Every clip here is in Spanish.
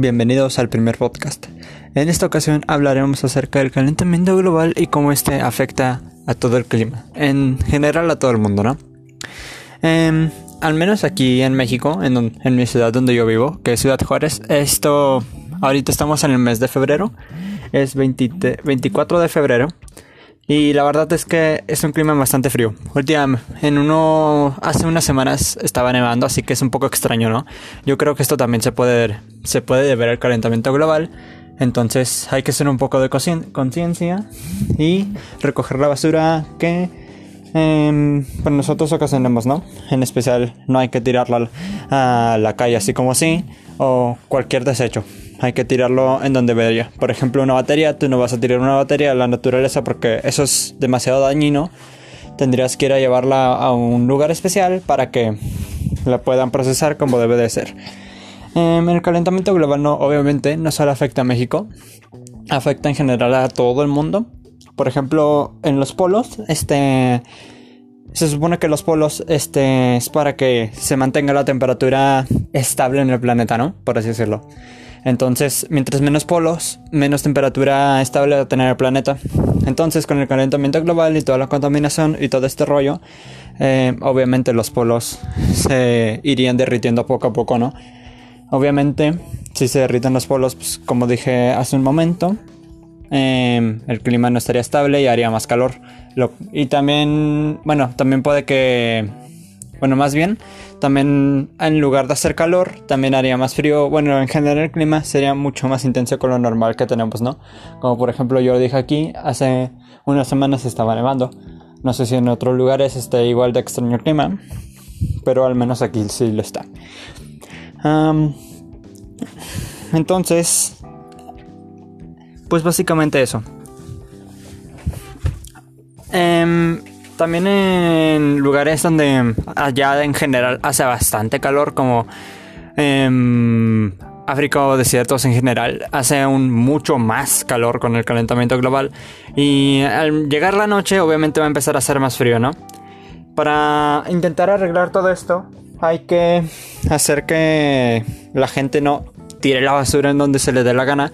bienvenidos al primer podcast. En esta ocasión hablaremos acerca del calentamiento global y cómo este afecta a todo el clima, en general a todo el mundo, ¿no? Em, al menos aquí en México, en, en, mi ciudad donde yo vivo, que es Ciudad Juárez, esto, ahorita estamos en el mes de febrero, es 24 de febrero y la verdad es que es un clima bastante frío. Últimamente, en uno, hace unas semanas estaba nevando, así que es un poco extraño, ¿no? Yo creo que esto también se puede, se puede deber al calentamiento global. Entonces hay que hacer un poco de conciencia y recoger la basura que eh, nosotros ocasionemos, ¿no? En especial no hay que tirarla a la calle así como así o cualquier desecho hay que tirarlo en donde debería. Por ejemplo, una batería, tú no vas a tirar una batería a la naturaleza porque eso es demasiado dañino. Tendrías que ir a llevarla a un lugar especial para que la puedan procesar como debe de ser. Em, el calentamiento global no, obviamente, no solo afecta a México, afecta en general a todo el mundo. Por ejemplo, en los polos, este se supone que los polos este es para que se mantenga la temperatura estable en el planeta, ¿no? Por así decirlo. Entonces, mientras menos polos, menos temperatura estable va a tener el planeta. Entonces, con el calentamiento global y toda la contaminación y todo este rollo, eh, obviamente los polos se irían derritiendo poco a poco, ¿no? Obviamente, si se derriten los polos, pues, como dije hace un momento, eh, el clima no estaría estable y haría más calor. y también, bueno, también puede que bueno, más bien, también en lugar de hacer calor, también haría más frío. Bueno, en general el clima sería mucho más intenso con lo normal que tenemos, ¿no? Como por ejemplo yo dije aquí, hace unas semanas estaba nevando. No sé si en otros lugares esté igual de extraño el clima, pero al menos aquí sí lo está. entonces, pues básicamente eso. Um, también en lugares donde allá en general hace bastante calor, como en África o desiertos en general, hace mucho más calor con el calentamiento global. Y al llegar la noche, obviamente va a empezar a hacer más frío, ¿no? Para intentar arreglar todo esto, hay que hacer que la gente no tire la basura en donde se le dé la gana.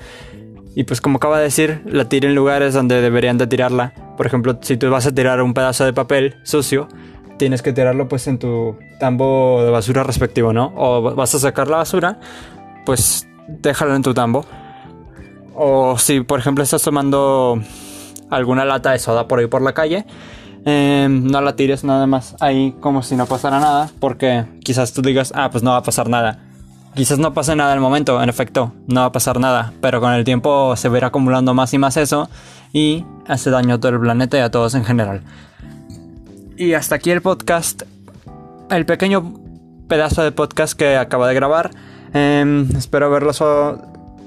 Y pues como acaba de decir, la tire en lugares donde deberían de tirarla por ejemplo, si tú vas a tirar un pedazo de papel sucio, tienes que tirarlo pues en tu tambo de basura respectivo, ¿no? O vas a sacar la basura, pues déjalo en tu tambo. O si por ejemplo estás tomando alguna lata de soda por ahí por la calle, em, no la tires nada más ahí como si no pasara nada, porque quizás tú digas, ah, pues no va a pasar nada. Quizás no pase nada el momento, en efecto, no va a pasar nada, pero con el tiempo se ir acumulando más y más eso y hace daño a todo el planeta y a todos en general. Y hasta aquí el podcast, el pequeño pedazo de podcast que acabo de grabar. Em, espero verlos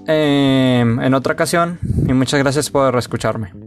em, en otra ocasión y muchas gracias por escucharme.